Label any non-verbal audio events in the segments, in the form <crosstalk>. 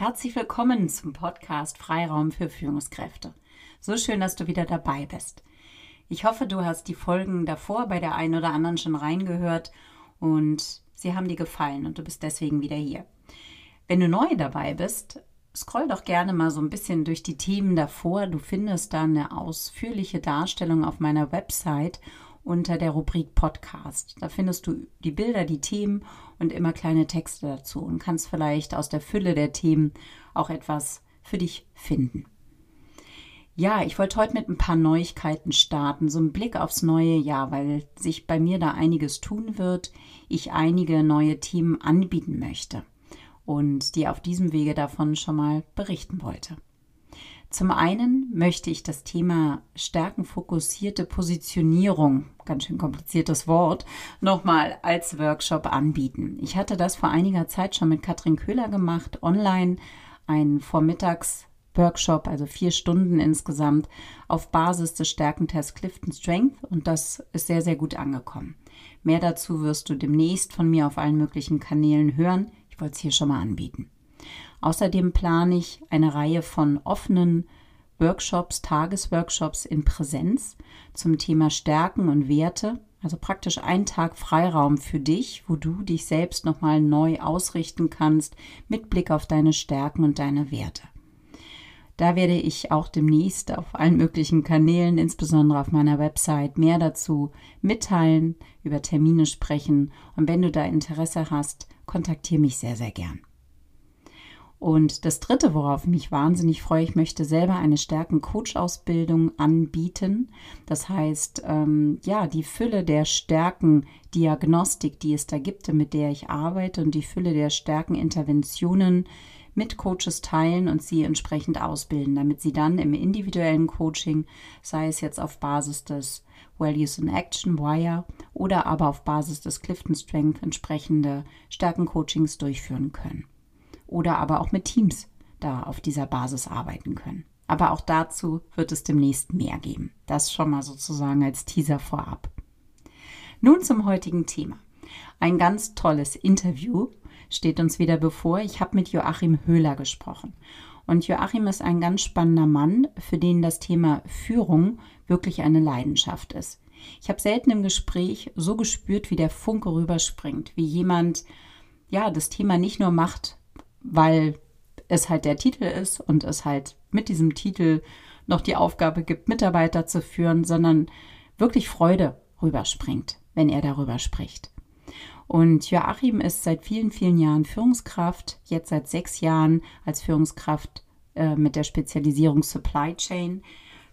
Herzlich willkommen zum Podcast Freiraum für Führungskräfte. So schön, dass du wieder dabei bist. Ich hoffe, du hast die Folgen davor bei der einen oder anderen schon reingehört und sie haben dir gefallen und du bist deswegen wieder hier. Wenn du neu dabei bist, scroll doch gerne mal so ein bisschen durch die Themen davor. Du findest da eine ausführliche Darstellung auf meiner Website unter der Rubrik Podcast. Da findest du die Bilder, die Themen und immer kleine Texte dazu und kannst vielleicht aus der Fülle der Themen auch etwas für dich finden. Ja, ich wollte heute mit ein paar Neuigkeiten starten, so ein Blick aufs neue Jahr, weil sich bei mir da einiges tun wird, ich einige neue Themen anbieten möchte und dir auf diesem Wege davon schon mal berichten wollte. Zum einen möchte ich das Thema stärkenfokussierte Positionierung, ganz schön kompliziertes Wort, nochmal als Workshop anbieten. Ich hatte das vor einiger Zeit schon mit Katrin Köhler gemacht, online, ein Vormittags-Workshop, also vier Stunden insgesamt, auf Basis des Stärkentests Clifton Strength und das ist sehr, sehr gut angekommen. Mehr dazu wirst du demnächst von mir auf allen möglichen Kanälen hören. Ich wollte es hier schon mal anbieten. Außerdem plane ich eine Reihe von offenen Workshops, Tagesworkshops in Präsenz zum Thema Stärken und Werte. Also praktisch ein Tag Freiraum für dich, wo du dich selbst nochmal neu ausrichten kannst mit Blick auf deine Stärken und deine Werte. Da werde ich auch demnächst auf allen möglichen Kanälen, insbesondere auf meiner Website, mehr dazu mitteilen, über Termine sprechen. Und wenn du da Interesse hast, kontaktiere mich sehr, sehr gern. Und das Dritte, worauf ich mich wahnsinnig freue, ich möchte selber eine Stärken-Coach-Ausbildung anbieten. Das heißt, ähm, ja, die Fülle der Stärken-Diagnostik, die es da gibt, mit der ich arbeite und die Fülle der Stärken-Interventionen mit Coaches teilen und sie entsprechend ausbilden, damit sie dann im individuellen Coaching, sei es jetzt auf Basis des Values in Action, Wire, oder aber auf Basis des Clifton Strength entsprechende Stärken-Coachings durchführen können oder aber auch mit Teams da auf dieser Basis arbeiten können. Aber auch dazu wird es demnächst mehr geben. Das schon mal sozusagen als Teaser vorab. Nun zum heutigen Thema. Ein ganz tolles Interview steht uns wieder bevor. Ich habe mit Joachim Höhler gesprochen. Und Joachim ist ein ganz spannender Mann, für den das Thema Führung wirklich eine Leidenschaft ist. Ich habe selten im Gespräch so gespürt, wie der Funke rüberspringt, wie jemand ja das Thema nicht nur macht, weil es halt der Titel ist und es halt mit diesem Titel noch die Aufgabe gibt, Mitarbeiter zu führen, sondern wirklich Freude rüberspringt, wenn er darüber spricht. Und Joachim ist seit vielen, vielen Jahren Führungskraft, jetzt seit sechs Jahren als Führungskraft äh, mit der Spezialisierung Supply Chain,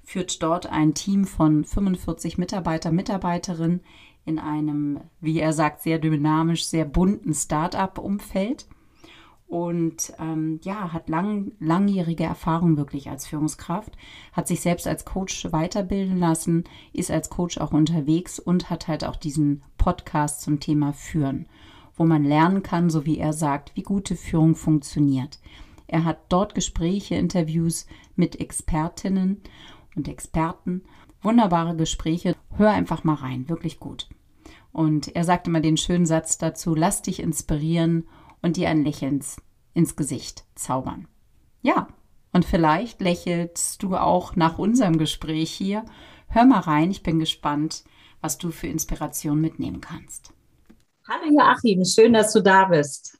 führt dort ein Team von 45 Mitarbeiter, Mitarbeiterinnen in einem, wie er sagt, sehr dynamisch, sehr bunten Start-up-Umfeld und ähm, ja, hat lang, langjährige Erfahrung wirklich als Führungskraft, hat sich selbst als Coach weiterbilden lassen, ist als Coach auch unterwegs und hat halt auch diesen Podcast zum Thema Führen, wo man lernen kann, so wie er sagt, wie gute Führung funktioniert. Er hat dort Gespräche, Interviews mit Expertinnen und Experten, wunderbare Gespräche. Hör einfach mal rein, wirklich gut. Und er sagt immer den schönen Satz dazu, lass dich inspirieren und dir ein Lächeln ins Gesicht zaubern. Ja, und vielleicht lächelst du auch nach unserem Gespräch hier. Hör mal rein, ich bin gespannt, was du für Inspiration mitnehmen kannst. Hallo Joachim, schön, dass du da bist.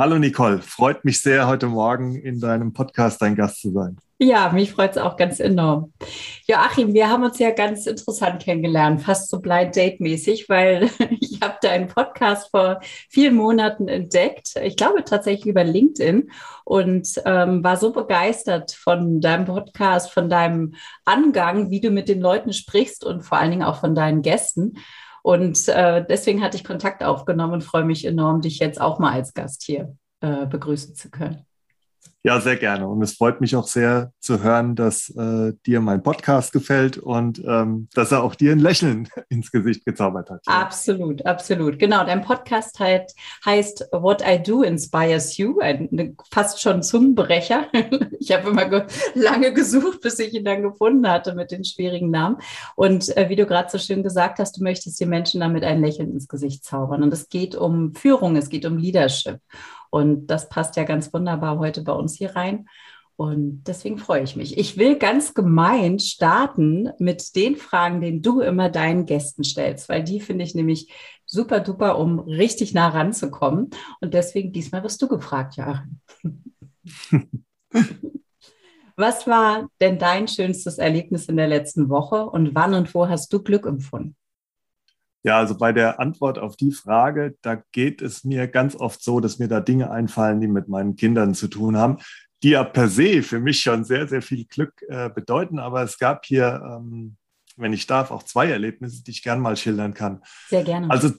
Hallo Nicole, freut mich sehr, heute Morgen in deinem Podcast dein Gast zu sein. Ja, mich freut es auch ganz enorm. Joachim, wir haben uns ja ganz interessant kennengelernt, fast so blind date-mäßig, weil <laughs> ich habe deinen Podcast vor vielen Monaten entdeckt. Ich glaube tatsächlich über LinkedIn und ähm, war so begeistert von deinem Podcast, von deinem Angang, wie du mit den Leuten sprichst und vor allen Dingen auch von deinen Gästen. Und äh, deswegen hatte ich Kontakt aufgenommen und freue mich enorm, dich jetzt auch mal als Gast hier äh, begrüßen zu können. Ja, sehr gerne. Und es freut mich auch sehr zu hören, dass äh, dir mein Podcast gefällt und ähm, dass er auch dir ein Lächeln <laughs> ins Gesicht gezaubert hat. Ja. Absolut, absolut. Genau, dein Podcast halt heißt What I Do Inspires You, ein ne, fast schon Zungenbrecher. <laughs> ich habe immer ge lange gesucht, bis ich ihn dann gefunden hatte mit den schwierigen Namen. Und äh, wie du gerade so schön gesagt hast, du möchtest die Menschen damit ein Lächeln ins Gesicht zaubern. Und es geht um Führung, es geht um Leadership. Und das passt ja ganz wunderbar heute bei uns hier rein. Und deswegen freue ich mich. Ich will ganz gemein starten mit den Fragen, den du immer deinen Gästen stellst, weil die finde ich nämlich super duper, um richtig nah ranzukommen. Und deswegen diesmal wirst du gefragt, Joachim. <laughs> Was war denn dein schönstes Erlebnis in der letzten Woche und wann und wo hast du Glück empfunden? Ja, also bei der Antwort auf die Frage, da geht es mir ganz oft so, dass mir da Dinge einfallen, die mit meinen Kindern zu tun haben die ja per se für mich schon sehr, sehr viel Glück äh, bedeuten. Aber es gab hier, ähm, wenn ich darf, auch zwei Erlebnisse, die ich gern mal schildern kann. Sehr gerne. Also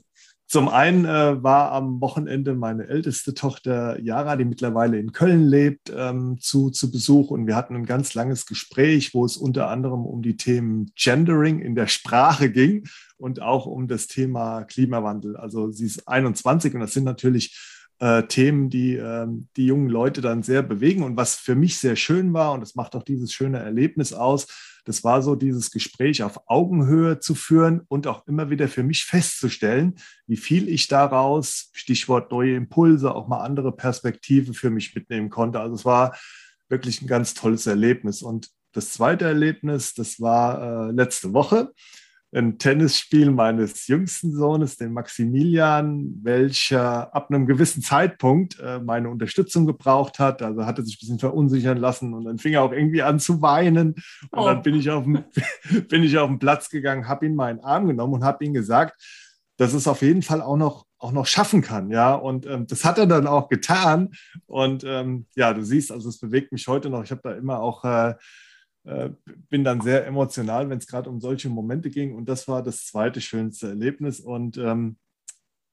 zum einen äh, war am Wochenende meine älteste Tochter Yara, die mittlerweile in Köln lebt, ähm, zu, zu Besuch und wir hatten ein ganz langes Gespräch, wo es unter anderem um die Themen Gendering in der Sprache ging und auch um das Thema Klimawandel. Also sie ist 21 und das sind natürlich äh, Themen, die äh, die jungen Leute dann sehr bewegen. Und was für mich sehr schön war, und das macht auch dieses schöne Erlebnis aus, das war so dieses Gespräch auf Augenhöhe zu führen und auch immer wieder für mich festzustellen, wie viel ich daraus, Stichwort neue Impulse, auch mal andere Perspektive für mich mitnehmen konnte. Also es war wirklich ein ganz tolles Erlebnis. Und das zweite Erlebnis, das war äh, letzte Woche ein Tennisspiel meines jüngsten Sohnes, den Maximilian, welcher ab einem gewissen Zeitpunkt äh, meine Unterstützung gebraucht hat. Also hatte sich ein bisschen verunsichern lassen und dann fing er auch irgendwie an zu weinen. Und oh. dann bin ich, auf den, <laughs> bin ich auf den Platz gegangen, habe ihn mal in den Arm genommen und habe ihm gesagt, dass es auf jeden Fall auch noch auch noch schaffen kann, ja. Und ähm, das hat er dann auch getan. Und ähm, ja, du siehst, also es bewegt mich heute noch. Ich habe da immer auch äh, bin dann sehr emotional, wenn es gerade um solche Momente ging. Und das war das zweite schönste Erlebnis. Und ähm,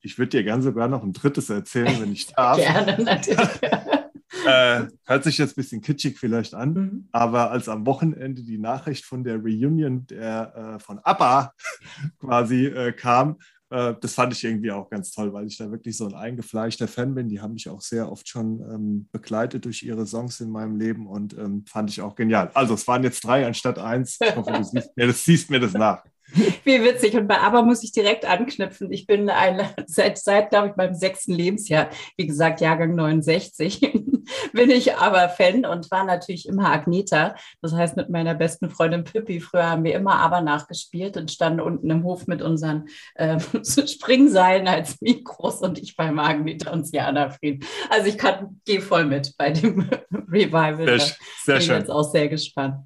ich würde dir gerne sogar noch ein drittes erzählen, wenn ich <laughs> darf. Gerne, natürlich. <laughs> äh, hört sich jetzt ein bisschen kitschig vielleicht an, mhm. aber als am Wochenende die Nachricht von der Reunion der, äh, von ABBA <laughs> quasi äh, kam, äh, das fand ich irgendwie auch ganz toll, weil ich da wirklich so ein eingefleischter Fan bin. Die haben mich auch sehr oft schon ähm, begleitet durch ihre Songs in meinem Leben und ähm, fand ich auch genial. Also es waren jetzt drei anstatt eins. Ich hoffe, du siehst mir das, siehst mir das nach. <laughs> Wie witzig. Und bei Aber muss ich direkt anknüpfen. Ich bin eine, <laughs> seit, seit glaube ich, meinem sechsten Lebensjahr, wie gesagt, Jahrgang 69, <laughs> <laughs> bin ich aber Fan und war natürlich immer Agneta. Das heißt, mit meiner besten Freundin Pippi, früher haben wir immer Aber nachgespielt und standen unten im Hof mit unseren <laughs> äh, Springseilen als Mikros und ich beim Agneta und Siana Fried. Also ich kann, gehe voll mit bei dem <laughs> Revival. Sehr, sehr bin schön. jetzt auch sehr gespannt.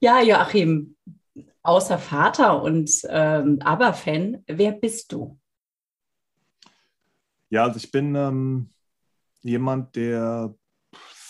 Ja, Joachim, außer Vater und ähm, Aber-Fan, wer bist du? Ja, also ich bin ähm, jemand, der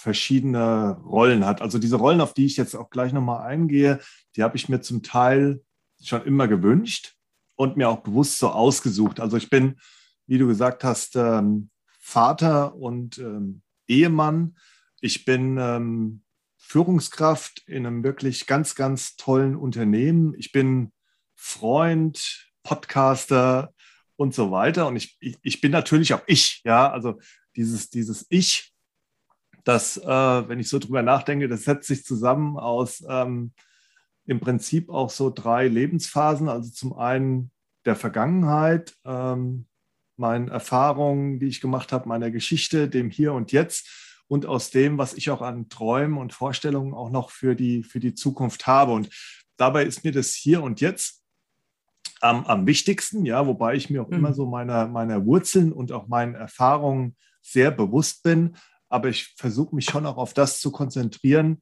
verschiedene Rollen hat. Also diese Rollen, auf die ich jetzt auch gleich nochmal eingehe, die habe ich mir zum Teil schon immer gewünscht und mir auch bewusst so ausgesucht. Also ich bin, wie du gesagt hast, ähm, Vater und ähm, Ehemann. Ich bin ähm, Führungskraft in einem wirklich ganz, ganz tollen Unternehmen. Ich bin Freund, Podcaster und so weiter. Und ich, ich, ich bin natürlich auch ich, ja, also dieses, dieses Ich, das, äh, wenn ich so drüber nachdenke, das setzt sich zusammen aus ähm, im Prinzip auch so drei Lebensphasen. Also zum einen der Vergangenheit, ähm, meinen Erfahrungen, die ich gemacht habe, meiner Geschichte, dem Hier und Jetzt und aus dem, was ich auch an Träumen und Vorstellungen auch noch für die, für die Zukunft habe. Und dabei ist mir das hier und jetzt am, am wichtigsten, ja, wobei ich mir auch mhm. immer so meiner, meiner Wurzeln und auch meinen Erfahrungen sehr bewusst bin. Aber ich versuche mich schon auch auf das zu konzentrieren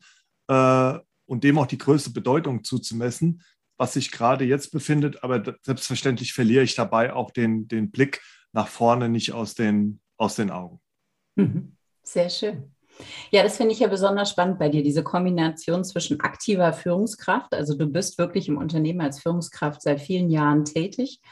äh, und dem auch die größte Bedeutung zuzumessen, was sich gerade jetzt befindet. Aber selbstverständlich verliere ich dabei auch den, den Blick nach vorne nicht aus den, aus den Augen. Mhm. Sehr schön. Ja, das finde ich ja besonders spannend bei dir, diese Kombination zwischen aktiver Führungskraft, also du bist wirklich im Unternehmen als Führungskraft seit vielen Jahren tätig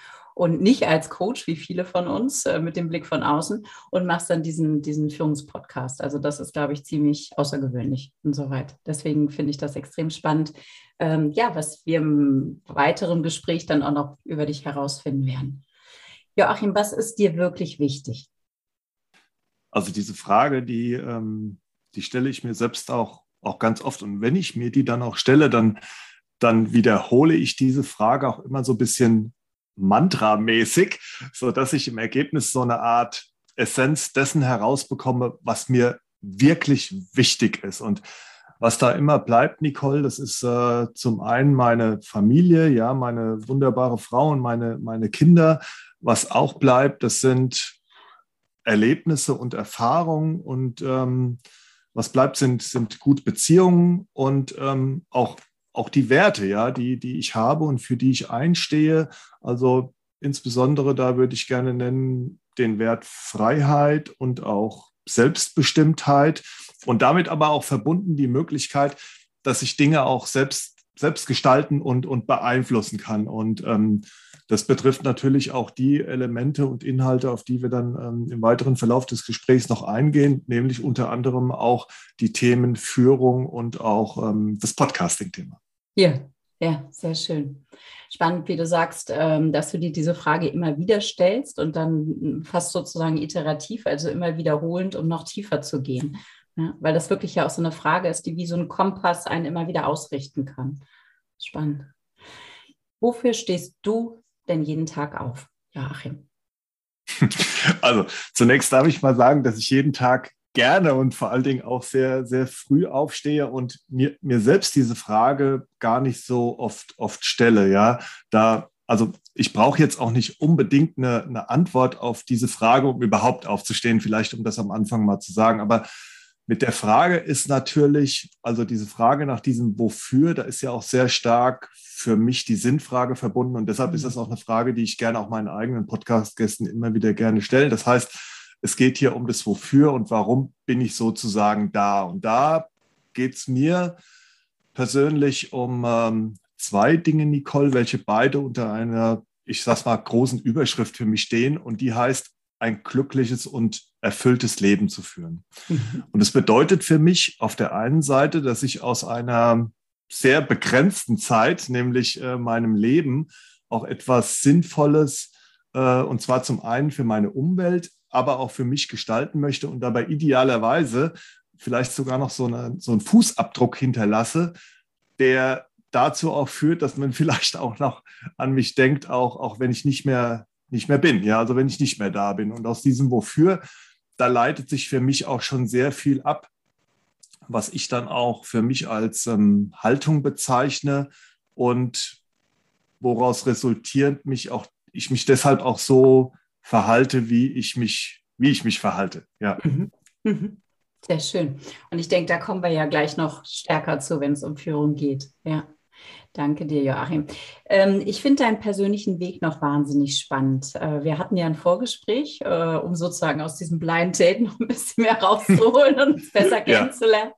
und nicht als Coach wie viele von uns äh, mit dem Blick von außen und machst dann diesen, diesen Führungspodcast. Also das ist, glaube ich, ziemlich außergewöhnlich und so weiter. Deswegen finde ich das extrem spannend, ähm, ja, was wir im weiteren Gespräch dann auch noch über dich herausfinden werden. Joachim, was ist dir wirklich wichtig? Also diese Frage, die, ähm, die stelle ich mir selbst auch, auch ganz oft. Und wenn ich mir die dann auch stelle, dann, dann wiederhole ich diese Frage auch immer so ein bisschen mantramäßig, sodass ich im Ergebnis so eine Art Essenz dessen herausbekomme, was mir wirklich wichtig ist. Und was da immer bleibt, Nicole, das ist äh, zum einen meine Familie, ja, meine wunderbare Frau und meine, meine Kinder. Was auch bleibt, das sind Erlebnisse und Erfahrungen und ähm, was bleibt, sind, sind gute Beziehungen und ähm, auch, auch die Werte, ja, die, die ich habe und für die ich einstehe. Also insbesondere da würde ich gerne nennen den Wert Freiheit und auch Selbstbestimmtheit und damit aber auch verbunden die Möglichkeit, dass ich Dinge auch selbst, selbst gestalten und, und beeinflussen kann. Und ähm, das betrifft natürlich auch die Elemente und Inhalte, auf die wir dann ähm, im weiteren Verlauf des Gesprächs noch eingehen, nämlich unter anderem auch die Themen Führung und auch ähm, das Podcasting-Thema. Ja, ja, sehr schön. Spannend, wie du sagst, ähm, dass du dir diese Frage immer wieder stellst und dann fast sozusagen iterativ, also immer wiederholend, um noch tiefer zu gehen. Weil das wirklich ja auch so eine Frage ist, die wie so ein Kompass einen immer wieder ausrichten kann. Spannend. Wofür stehst du denn jeden Tag auf, Joachim? <laughs> Also zunächst darf ich mal sagen, dass ich jeden Tag gerne und vor allen Dingen auch sehr, sehr früh aufstehe und mir, mir selbst diese Frage gar nicht so oft, oft stelle. Ja, da, also ich brauche jetzt auch nicht unbedingt eine, eine Antwort auf diese Frage, um überhaupt aufzustehen, vielleicht um das am Anfang mal zu sagen. Aber mit der Frage ist natürlich, also diese Frage nach diesem Wofür, da ist ja auch sehr stark für mich die Sinnfrage verbunden. Und deshalb ist das auch eine Frage, die ich gerne auch meinen eigenen Podcast-Gästen immer wieder gerne stelle. Das heißt, es geht hier um das Wofür und warum bin ich sozusagen da. Und da geht es mir persönlich um ähm, zwei Dinge, Nicole, welche beide unter einer, ich sag's mal, großen Überschrift für mich stehen. Und die heißt ein glückliches und erfülltes Leben zu führen. <laughs> Und es bedeutet für mich auf der einen Seite, dass ich aus einer sehr begrenzten Zeit, nämlich äh, meinem Leben, auch etwas Sinnvolles, äh, und zwar zum einen für meine Umwelt, aber auch für mich gestalten möchte und dabei idealerweise vielleicht sogar noch so, eine, so einen Fußabdruck hinterlasse, der dazu auch führt, dass man <laughs> vielleicht auch noch an mich denkt, auch, auch wenn ich nicht mehr nicht mehr bin, ja, also wenn ich nicht mehr da bin. Und aus diesem Wofür, da leitet sich für mich auch schon sehr viel ab, was ich dann auch für mich als ähm, Haltung bezeichne und woraus resultierend mich auch, ich mich deshalb auch so verhalte, wie ich mich, wie ich mich verhalte. Ja. Mhm. Mhm. Sehr schön. Und ich denke, da kommen wir ja gleich noch stärker zu, wenn es um Führung geht. Ja. Danke dir, Joachim. Ähm, ich finde deinen persönlichen Weg noch wahnsinnig spannend. Äh, wir hatten ja ein Vorgespräch, äh, um sozusagen aus diesem Blind Date noch ein bisschen mehr rauszuholen und uns besser <laughs> kennenzulernen.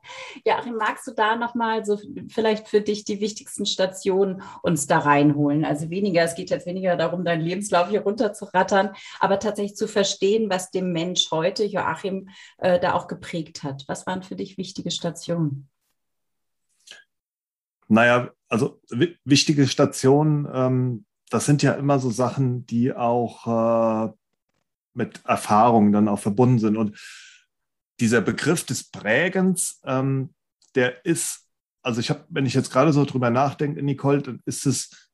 Ja. Joachim, magst du da nochmal so vielleicht für dich die wichtigsten Stationen uns da reinholen? Also weniger, es geht jetzt weniger darum, deinen Lebenslauf hier runterzurattern, aber tatsächlich zu verstehen, was dem Mensch heute, Joachim, äh, da auch geprägt hat. Was waren für dich wichtige Stationen? Naja, also wichtige Stationen, ähm, das sind ja immer so Sachen, die auch äh, mit Erfahrungen dann auch verbunden sind. Und dieser Begriff des Prägens, ähm, der ist, also ich habe, wenn ich jetzt gerade so drüber nachdenke, Nicole, dann ist es,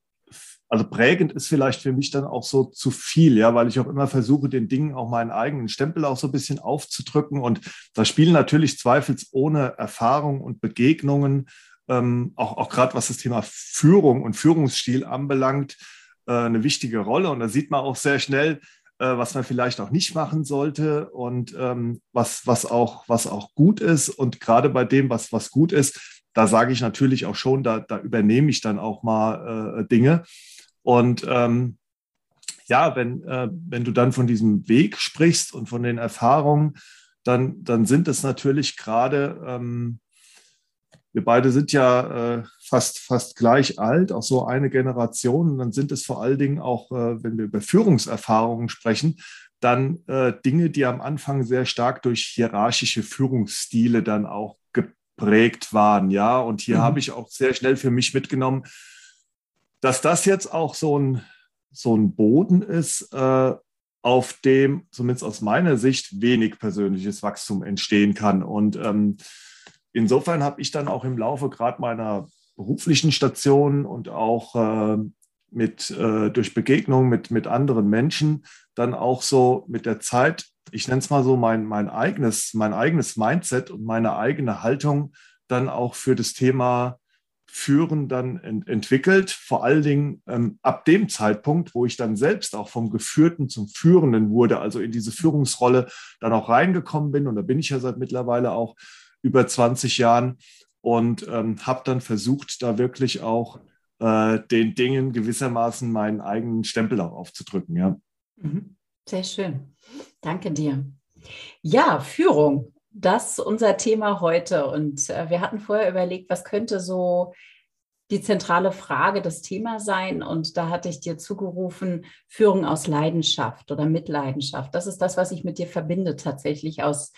also prägend ist vielleicht für mich dann auch so zu viel, ja, weil ich auch immer versuche, den Dingen auch meinen eigenen Stempel auch so ein bisschen aufzudrücken. Und da spielen natürlich zweifelsohne Erfahrung und Begegnungen ähm, auch, auch gerade was das Thema Führung und Führungsstil anbelangt, äh, eine wichtige Rolle. Und da sieht man auch sehr schnell, äh, was man vielleicht auch nicht machen sollte und ähm, was, was, auch, was auch gut ist. Und gerade bei dem, was, was gut ist, da sage ich natürlich auch schon, da, da übernehme ich dann auch mal äh, Dinge. Und ähm, ja, wenn, äh, wenn du dann von diesem Weg sprichst und von den Erfahrungen, dann, dann sind es natürlich gerade ähm, wir beide sind ja äh, fast, fast gleich alt, auch so eine Generation. Und dann sind es vor allen Dingen auch, äh, wenn wir über Führungserfahrungen sprechen, dann äh, Dinge, die am Anfang sehr stark durch hierarchische Führungsstile dann auch geprägt waren. Ja, und hier mhm. habe ich auch sehr schnell für mich mitgenommen, dass das jetzt auch so ein, so ein Boden ist, äh, auf dem zumindest aus meiner Sicht wenig persönliches Wachstum entstehen kann. Und ähm, insofern habe ich dann auch im Laufe gerade meiner beruflichen Station und auch äh, mit, äh, durch Begegnungen mit, mit anderen Menschen dann auch so mit der Zeit ich nenne es mal so, mein, mein, eigenes, mein eigenes Mindset und meine eigene Haltung dann auch für das Thema Führen dann ent entwickelt. Vor allen Dingen ähm, ab dem Zeitpunkt, wo ich dann selbst auch vom Geführten zum Führenden wurde, also in diese Führungsrolle dann auch reingekommen bin. Und da bin ich ja seit mittlerweile auch über 20 Jahren und ähm, habe dann versucht, da wirklich auch äh, den Dingen gewissermaßen meinen eigenen Stempel auch aufzudrücken. Ja. Mhm. Sehr schön. Danke dir. Ja, Führung, das ist unser Thema heute. Und äh, wir hatten vorher überlegt, was könnte so die zentrale Frage des Themas sein. Und da hatte ich dir zugerufen, Führung aus Leidenschaft oder mit Leidenschaft. Das ist das, was ich mit dir verbinde, tatsächlich aus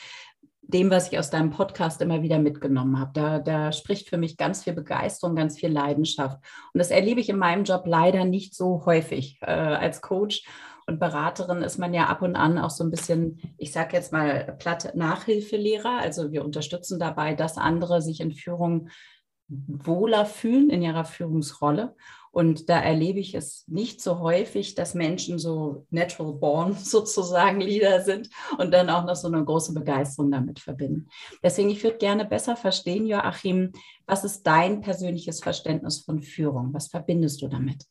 dem, was ich aus deinem Podcast immer wieder mitgenommen habe. Da, da spricht für mich ganz viel Begeisterung, ganz viel Leidenschaft. Und das erlebe ich in meinem Job leider nicht so häufig äh, als Coach. Und Beraterin ist man ja ab und an auch so ein bisschen, ich sage jetzt mal platt Nachhilfelehrer. Also wir unterstützen dabei, dass andere sich in Führung wohler fühlen in ihrer Führungsrolle. Und da erlebe ich es nicht so häufig, dass Menschen so natural born <laughs> sozusagen Leader sind und dann auch noch so eine große Begeisterung damit verbinden. Deswegen, ich würde gerne besser verstehen, Joachim, was ist dein persönliches Verständnis von Führung? Was verbindest du damit?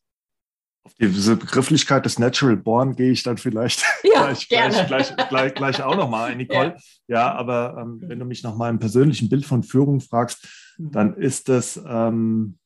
Auf diese Begrifflichkeit des Natural Born gehe ich dann vielleicht <laughs> ja, gleich, gleich, gleich, gleich, gleich, auch nochmal ein, <laughs> Nicole. Ja, ja aber ähm, wenn du mich nach meinem persönlichen Bild von Führung fragst, mhm. dann ist das, ähm,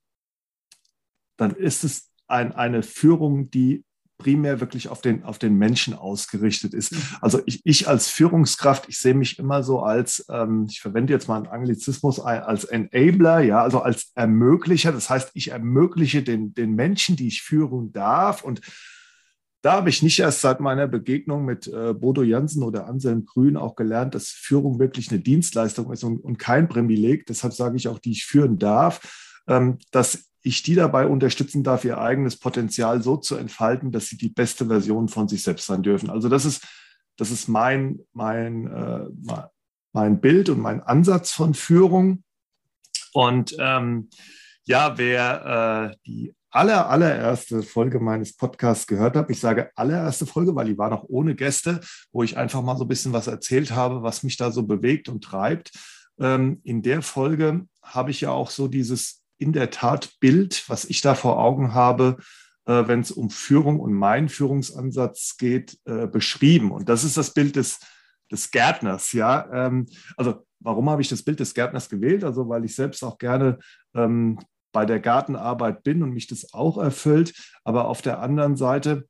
dann ist es ein, eine Führung, die primär wirklich auf den, auf den Menschen ausgerichtet ist. Mhm. Also ich, ich als Führungskraft, ich sehe mich immer so als, ähm, ich verwende jetzt mal einen Anglizismus, als Enabler, ja, also als Ermöglicher. Das heißt, ich ermögliche den, den Menschen, die ich führen darf. Und da habe ich nicht erst seit meiner Begegnung mit äh, Bodo Jansen oder Anselm Grün auch gelernt, dass Führung wirklich eine Dienstleistung ist und, und kein Privileg. Deshalb sage ich auch, die ich führen darf, ähm, dass ich die dabei unterstützen darf, ihr eigenes Potenzial so zu entfalten, dass sie die beste Version von sich selbst sein dürfen. Also das ist, das ist mein, mein, äh, mein Bild und mein Ansatz von Führung. Und ähm, ja, wer äh, die aller, allererste Folge meines Podcasts gehört hat, ich sage allererste Folge, weil die war noch ohne Gäste, wo ich einfach mal so ein bisschen was erzählt habe, was mich da so bewegt und treibt. Ähm, in der Folge habe ich ja auch so dieses in der Tat Bild, was ich da vor Augen habe, äh, wenn es um Führung und meinen Führungsansatz geht, äh, beschrieben. Und das ist das Bild des, des Gärtners. Ja, ähm, also warum habe ich das Bild des Gärtners gewählt? Also weil ich selbst auch gerne ähm, bei der Gartenarbeit bin und mich das auch erfüllt. Aber auf der anderen Seite,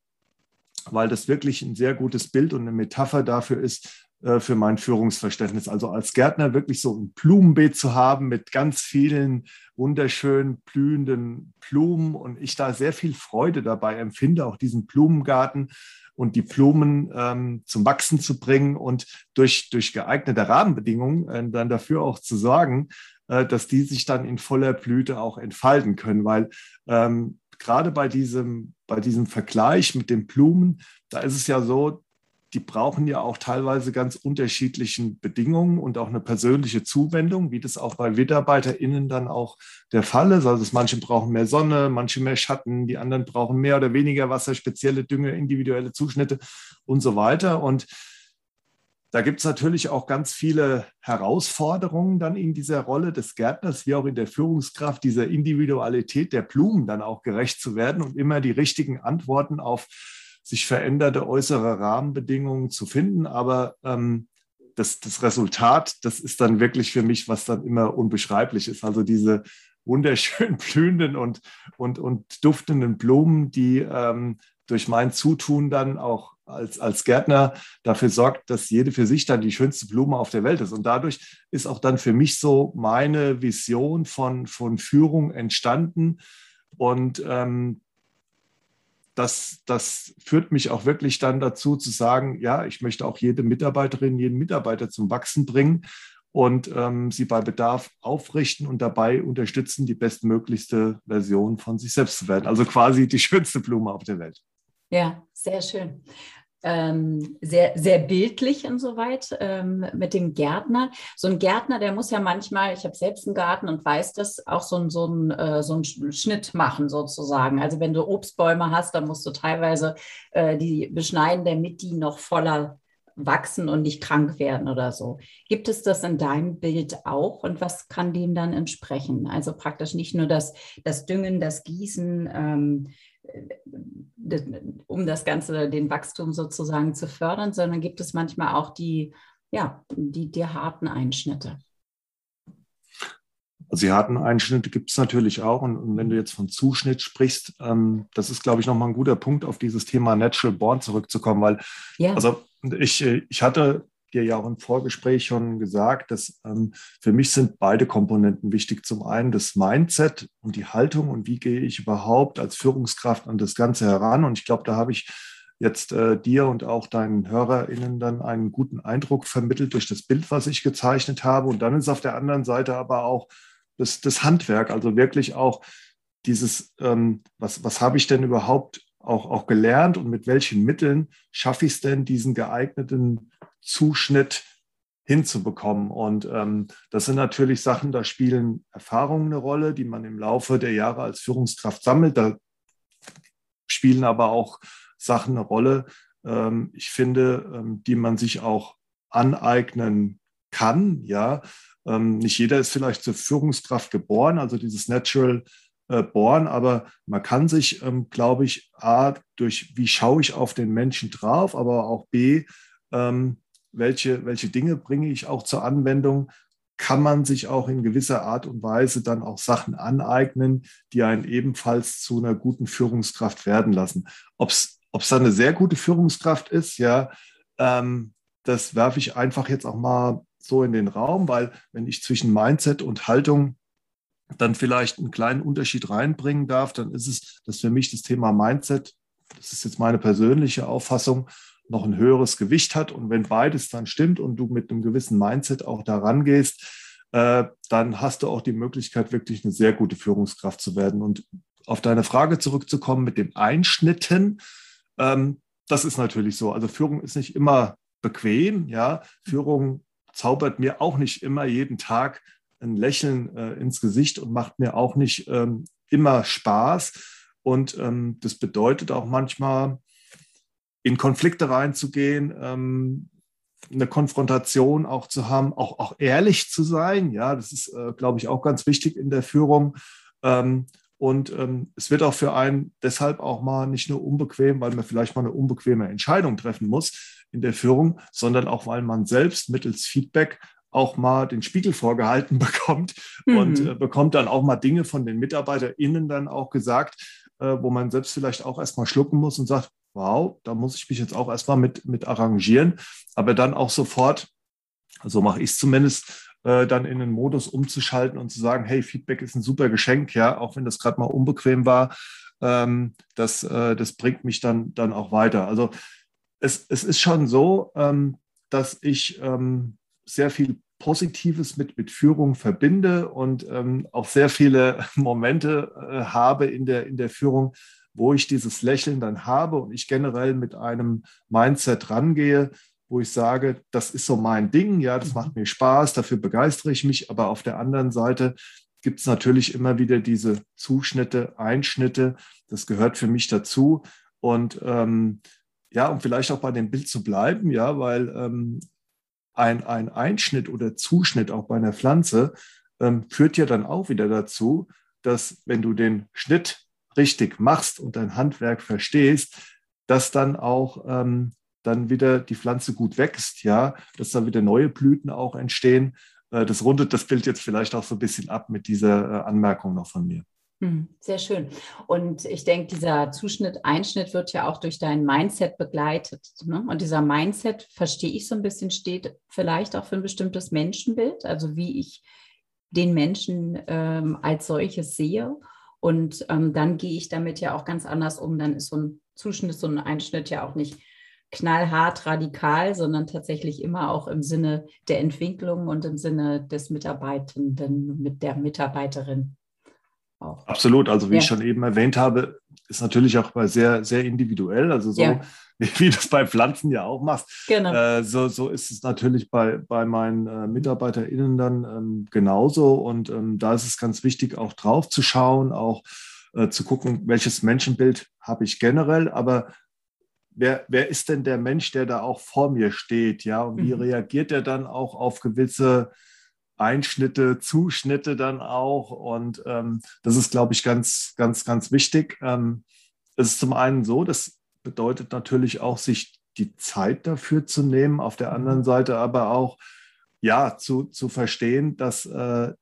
weil das wirklich ein sehr gutes Bild und eine Metapher dafür ist, für mein Führungsverständnis. Also als Gärtner wirklich so ein Blumenbeet zu haben mit ganz vielen wunderschön blühenden Blumen und ich da sehr viel Freude dabei empfinde, auch diesen Blumengarten und die Blumen ähm, zum Wachsen zu bringen und durch, durch geeignete Rahmenbedingungen äh, dann dafür auch zu sorgen, äh, dass die sich dann in voller Blüte auch entfalten können, weil ähm, gerade bei diesem, bei diesem Vergleich mit den Blumen, da ist es ja so, die brauchen ja auch teilweise ganz unterschiedlichen Bedingungen und auch eine persönliche Zuwendung, wie das auch bei MitarbeiterInnen dann auch der Fall ist. Also manche brauchen mehr Sonne, manche mehr Schatten, die anderen brauchen mehr oder weniger Wasser, spezielle Dünge, individuelle Zuschnitte und so weiter. Und da gibt es natürlich auch ganz viele Herausforderungen dann in dieser Rolle des Gärtners, wie auch in der Führungskraft, dieser Individualität der Blumen dann auch gerecht zu werden und immer die richtigen Antworten auf sich veränderte äußere Rahmenbedingungen zu finden. Aber ähm, das, das Resultat, das ist dann wirklich für mich, was dann immer unbeschreiblich ist. Also diese wunderschön <laughs> blühenden und, und, und duftenden Blumen, die ähm, durch mein Zutun dann auch als, als Gärtner dafür sorgt, dass jede für sich dann die schönste Blume auf der Welt ist. Und dadurch ist auch dann für mich so meine Vision von, von Führung entstanden. Und ähm, das, das führt mich auch wirklich dann dazu zu sagen, ja, ich möchte auch jede Mitarbeiterin, jeden Mitarbeiter zum Wachsen bringen und ähm, sie bei Bedarf aufrichten und dabei unterstützen, die bestmöglichste Version von sich selbst zu werden. Also quasi die schönste Blume auf der Welt. Ja, sehr schön ähm, sehr, sehr bildlich insoweit ähm, mit dem Gärtner. So ein Gärtner, der muss ja manchmal, ich habe selbst einen Garten und weiß das, auch so, ein, so, ein, äh, so einen Schnitt machen sozusagen. Also wenn du Obstbäume hast, dann musst du teilweise äh, die beschneiden, damit die noch voller wachsen und nicht krank werden oder so. Gibt es das in deinem Bild auch und was kann dem dann entsprechen? Also praktisch nicht nur das, das Düngen, das Gießen, ähm, um das Ganze, den Wachstum sozusagen zu fördern, sondern gibt es manchmal auch die, ja, die, die harten Einschnitte. Also die harten Einschnitte gibt es natürlich auch. Und, und, wenn du jetzt von Zuschnitt sprichst, ähm, das ist, glaube ich, nochmal ein guter Punkt, auf dieses Thema Natural Born zurückzukommen, weil ja. also ich, ich hatte dir ja auch im Vorgespräch schon gesagt, dass ähm, für mich sind beide Komponenten wichtig. Zum einen das Mindset und die Haltung und wie gehe ich überhaupt als Führungskraft an das Ganze heran. Und ich glaube, da habe ich jetzt äh, dir und auch deinen HörerInnen dann einen guten Eindruck vermittelt durch das Bild, was ich gezeichnet habe. Und dann ist auf der anderen Seite aber auch das, das Handwerk, also wirklich auch dieses, ähm, was, was habe ich denn überhaupt auch, auch gelernt und mit welchen Mitteln schaffe ich es denn, diesen geeigneten Zuschnitt hinzubekommen. Und ähm, das sind natürlich Sachen, da spielen Erfahrungen eine Rolle, die man im Laufe der Jahre als Führungskraft sammelt. Da spielen aber auch Sachen eine Rolle, ähm, ich finde, ähm, die man sich auch aneignen kann. Ja, ähm, nicht jeder ist vielleicht zur Führungskraft geboren, also dieses Natural äh, Born, aber man kann sich, ähm, glaube ich, A, durch wie schaue ich auf den Menschen drauf, aber auch B, ähm, welche, welche Dinge bringe ich auch zur Anwendung, kann man sich auch in gewisser Art und Weise dann auch Sachen aneignen, die einen ebenfalls zu einer guten Führungskraft werden lassen. Ob es dann eine sehr gute Führungskraft ist, ja, ähm, das werfe ich einfach jetzt auch mal so in den Raum, weil wenn ich zwischen Mindset und Haltung dann vielleicht einen kleinen Unterschied reinbringen darf, dann ist es, dass für mich das Thema Mindset, das ist jetzt meine persönliche Auffassung, noch ein höheres Gewicht hat. Und wenn beides dann stimmt und du mit einem gewissen Mindset auch daran gehst, äh, dann hast du auch die Möglichkeit, wirklich eine sehr gute Führungskraft zu werden. Und auf deine Frage zurückzukommen mit den Einschnitten, ähm, das ist natürlich so. Also Führung ist nicht immer bequem. Ja, Führung zaubert mir auch nicht immer jeden Tag ein Lächeln äh, ins Gesicht und macht mir auch nicht ähm, immer Spaß. Und ähm, das bedeutet auch manchmal, in Konflikte reinzugehen, ähm, eine Konfrontation auch zu haben, auch, auch ehrlich zu sein. Ja, das ist, äh, glaube ich, auch ganz wichtig in der Führung. Ähm, und ähm, es wird auch für einen deshalb auch mal nicht nur unbequem, weil man vielleicht mal eine unbequeme Entscheidung treffen muss in der Führung, sondern auch, weil man selbst mittels Feedback auch mal den Spiegel vorgehalten <laughs> bekommt mhm. und äh, bekommt dann auch mal Dinge von den MitarbeiterInnen dann auch gesagt, äh, wo man selbst vielleicht auch erstmal schlucken muss und sagt, wow, da muss ich mich jetzt auch erstmal mit, mit arrangieren, aber dann auch sofort, so mache ich es zumindest, äh, dann in den Modus umzuschalten und zu sagen, hey, Feedback ist ein super Geschenk, ja, auch wenn das gerade mal unbequem war, ähm, das, äh, das bringt mich dann, dann auch weiter. Also es, es ist schon so, ähm, dass ich ähm, sehr viel Positives mit, mit Führung verbinde und ähm, auch sehr viele <laughs> Momente äh, habe in der, in der Führung, wo ich dieses Lächeln dann habe und ich generell mit einem Mindset rangehe, wo ich sage, das ist so mein Ding, ja, das macht mhm. mir Spaß, dafür begeistere ich mich, aber auf der anderen Seite gibt es natürlich immer wieder diese Zuschnitte, Einschnitte, das gehört für mich dazu. Und ähm, ja, um vielleicht auch bei dem Bild zu bleiben, ja, weil ähm, ein, ein Einschnitt oder Zuschnitt auch bei einer Pflanze ähm, führt ja dann auch wieder dazu, dass wenn du den Schnitt richtig machst und dein Handwerk verstehst, dass dann auch ähm, dann wieder die Pflanze gut wächst, ja, dass da wieder neue Blüten auch entstehen. Äh, das rundet das Bild jetzt vielleicht auch so ein bisschen ab mit dieser äh, Anmerkung noch von mir. Hm, sehr schön. Und ich denke, dieser Zuschnitt, Einschnitt wird ja auch durch dein Mindset begleitet. Ne? Und dieser Mindset, verstehe ich so ein bisschen, steht vielleicht auch für ein bestimmtes Menschenbild, also wie ich den Menschen ähm, als solches sehe. Und ähm, dann gehe ich damit ja auch ganz anders um. Dann ist so ein Zuschnitt, so ein Einschnitt ja auch nicht knallhart radikal, sondern tatsächlich immer auch im Sinne der Entwicklung und im Sinne des Mitarbeitenden, mit der Mitarbeiterin auch. Absolut. Also wie ja. ich schon eben erwähnt habe, ist natürlich auch sehr, sehr individuell. Also so, ja. <laughs> wie du das bei Pflanzen ja auch machst. Genau. Äh, so, so ist es natürlich bei, bei meinen äh, MitarbeiterInnen dann ähm, genauso. Und ähm, da ist es ganz wichtig, auch drauf zu schauen, auch äh, zu gucken, welches Menschenbild habe ich generell, aber wer, wer ist denn der Mensch, der da auch vor mir steht, ja, und wie mhm. reagiert er dann auch auf gewisse Einschnitte, Zuschnitte dann auch. Und ähm, das ist, glaube ich, ganz, ganz, ganz wichtig. Ähm, es ist zum einen so, das bedeutet natürlich auch, sich die Zeit dafür zu nehmen, auf der anderen mhm. Seite aber auch, ja, zu, zu verstehen, dass äh,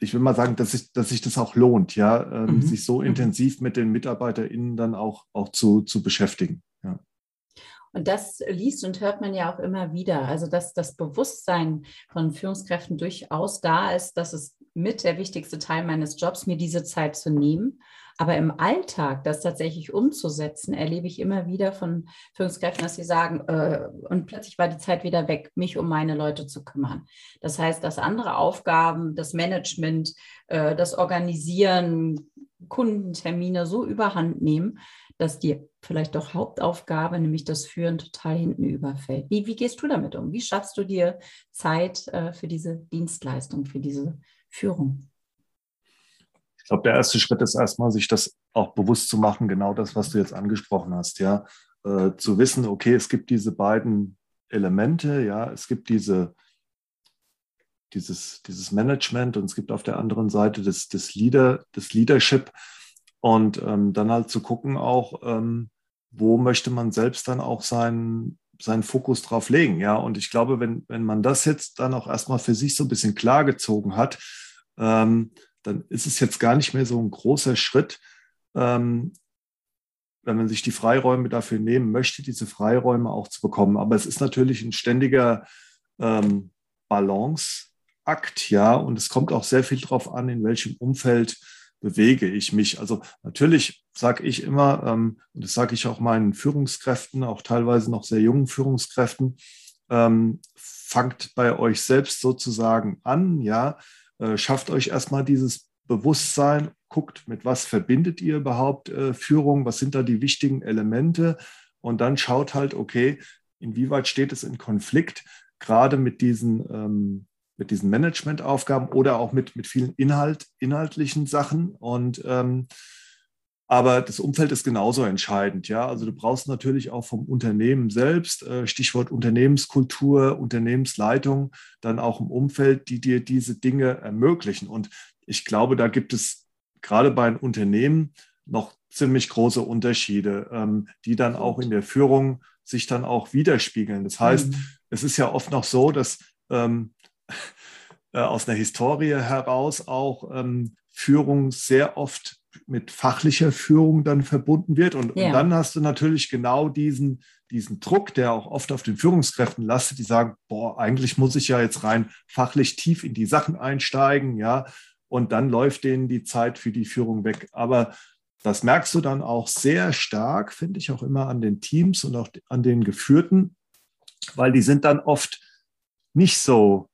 ich will mal sagen, dass sich, dass sich das auch lohnt, ja, ähm, mhm. sich so mhm. intensiv mit den MitarbeiterInnen dann auch, auch zu, zu beschäftigen. Ja. Und das liest und hört man ja auch immer wieder. Also, dass das Bewusstsein von Führungskräften durchaus da ist, dass es mit der wichtigste Teil meines Jobs, mir diese Zeit zu nehmen. Aber im Alltag das tatsächlich umzusetzen, erlebe ich immer wieder von Führungskräften, dass sie sagen, äh, und plötzlich war die Zeit wieder weg, mich um meine Leute zu kümmern. Das heißt, dass andere Aufgaben, das Management, äh, das Organisieren, Kundentermine so überhand nehmen, dass die vielleicht doch Hauptaufgabe, nämlich das Führen, total hinten überfällt. Wie, wie gehst du damit um? Wie schaffst du dir Zeit äh, für diese Dienstleistung, für diese Führung? Ich glaube, der erste Schritt ist erstmal, sich das auch bewusst zu machen, genau das, was du jetzt angesprochen hast, ja. Äh, zu wissen, okay, es gibt diese beiden Elemente, ja, es gibt diese, dieses, dieses Management und es gibt auf der anderen Seite das, das, Leader, das Leadership. Und ähm, dann halt zu gucken auch, ähm, wo möchte man selbst dann auch seinen, seinen Fokus drauf legen. Ja, und ich glaube, wenn, wenn man das jetzt dann auch erstmal für sich so ein bisschen klargezogen hat, ähm, dann ist es jetzt gar nicht mehr so ein großer Schritt, ähm, wenn man sich die Freiräume dafür nehmen möchte, diese Freiräume auch zu bekommen. Aber es ist natürlich ein ständiger ähm, Balanceakt, ja, und es kommt auch sehr viel darauf an, in welchem Umfeld bewege ich mich? Also natürlich sage ich immer, ähm, und das sage ich auch meinen Führungskräften, auch teilweise noch sehr jungen Führungskräften, ähm, fangt bei euch selbst sozusagen an, ja, äh, schafft euch erstmal dieses Bewusstsein, guckt, mit was verbindet ihr überhaupt äh, Führung, was sind da die wichtigen Elemente und dann schaut halt, okay, inwieweit steht es in Konflikt, gerade mit diesen ähm, mit diesen Managementaufgaben oder auch mit, mit vielen Inhalt, inhaltlichen Sachen. Und ähm, aber das Umfeld ist genauso entscheidend. Ja, also du brauchst natürlich auch vom Unternehmen selbst, äh, Stichwort Unternehmenskultur, Unternehmensleitung, dann auch im Umfeld, die dir diese Dinge ermöglichen. Und ich glaube, da gibt es gerade bei einem Unternehmen noch ziemlich große Unterschiede, ähm, die dann auch in der Führung sich dann auch widerspiegeln. Das heißt, mhm. es ist ja oft noch so, dass ähm, äh, aus einer Historie heraus auch ähm, Führung sehr oft mit fachlicher Führung dann verbunden wird. Und, ja. und, dann hast du natürlich genau diesen, diesen Druck, der auch oft auf den Führungskräften lastet, die sagen, boah, eigentlich muss ich ja jetzt rein fachlich tief in die Sachen einsteigen, ja. Und dann läuft denen die Zeit für die Führung weg. Aber das merkst du dann auch sehr stark, finde ich auch immer an den Teams und auch an den Geführten, weil die sind dann oft nicht so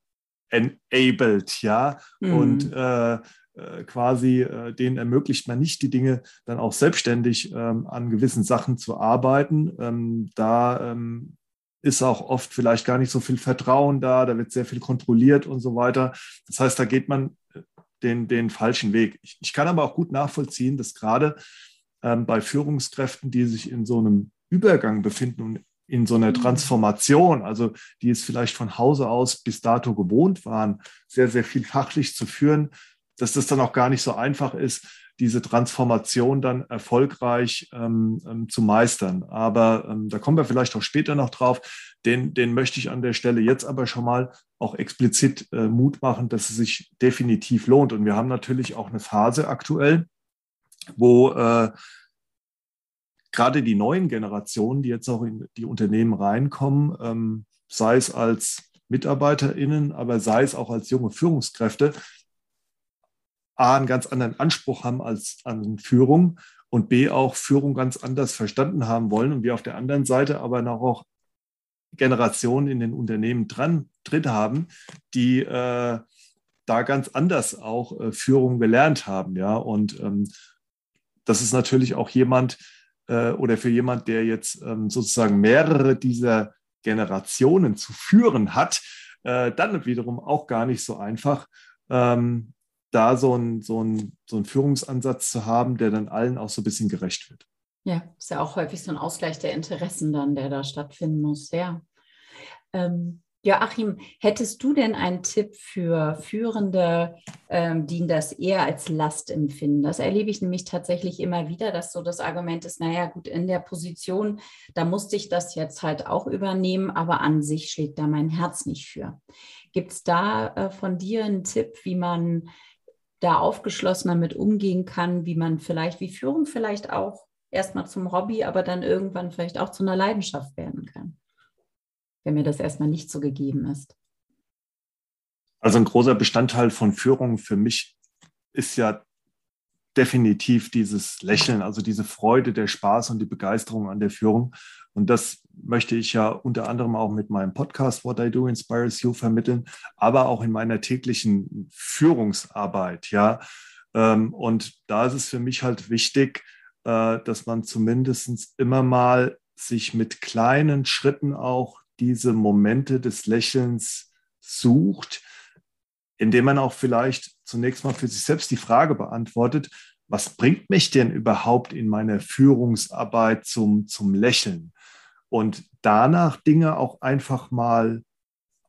enabled, ja, mhm. und äh, äh, quasi äh, denen ermöglicht man nicht, die Dinge dann auch selbstständig ähm, an gewissen Sachen zu arbeiten. Ähm, da ähm, ist auch oft vielleicht gar nicht so viel Vertrauen da, da wird sehr viel kontrolliert und so weiter. Das heißt, da geht man äh, den, den falschen Weg. Ich, ich kann aber auch gut nachvollziehen, dass gerade ähm, bei Führungskräften, die sich in so einem Übergang befinden und in so einer mhm. Transformation, also die es vielleicht von Hause aus bis dato gewohnt waren, sehr, sehr viel <laughs> fachlich zu führen, dass das dann auch gar nicht so einfach ist, diese Transformation dann erfolgreich ähm, ähm, zu meistern. Aber ähm, da kommen wir vielleicht auch später noch drauf. Den, den möchte ich an der Stelle jetzt aber schon mal auch explizit äh, Mut machen, dass es sich definitiv lohnt. Und wir haben natürlich auch eine Phase aktuell, wo äh, gerade die neuen Generationen, die jetzt auch in die Unternehmen reinkommen, ähm, sei es als MitarbeiterInnen, aber sei es auch als junge Führungskräfte, A, einen ganz anderen Anspruch haben als an Führung und B, auch Führung ganz anders verstanden haben wollen und wir auf der anderen Seite aber noch auch Generationen in den Unternehmen dran, drin haben, die äh, da ganz anders auch äh, Führung gelernt haben. Ja, und ähm, das ist natürlich auch jemand, äh, oder für jemand, der jetzt ähm, sozusagen mehrere dieser Generationen zu führen hat, äh, dann wiederum auch gar nicht so einfach, ähm, da so einen so so ein Führungsansatz zu haben, der dann allen auch so ein bisschen gerecht wird. Ja, ist ja auch häufig so ein Ausgleich der Interessen dann, der da stattfinden muss, ja. Ähm, Joachim, hättest du denn einen Tipp für Führende, ähm, die das eher als Last empfinden? Das erlebe ich nämlich tatsächlich immer wieder, dass so das Argument ist, naja, gut, in der Position, da musste ich das jetzt halt auch übernehmen, aber an sich schlägt da mein Herz nicht für. Gibt es da äh, von dir einen Tipp, wie man da aufgeschlossener mit umgehen kann, wie man vielleicht, wie Führung vielleicht auch erstmal zum Hobby, aber dann irgendwann vielleicht auch zu einer Leidenschaft werden kann? Wenn mir das erstmal nicht so gegeben ist? Also ein großer Bestandteil von Führung für mich ist ja definitiv dieses Lächeln, also diese Freude, der Spaß und die Begeisterung an der Führung. Und das möchte ich ja unter anderem auch mit meinem Podcast What I Do Inspires You vermitteln, aber auch in meiner täglichen Führungsarbeit, ja. Ähm, und da ist es für mich halt wichtig, äh, dass man zumindest immer mal sich mit kleinen Schritten auch diese Momente des Lächelns sucht, indem man auch vielleicht zunächst mal für sich selbst die Frage beantwortet, was bringt mich denn überhaupt in meiner Führungsarbeit zum, zum Lächeln? Und danach Dinge auch einfach mal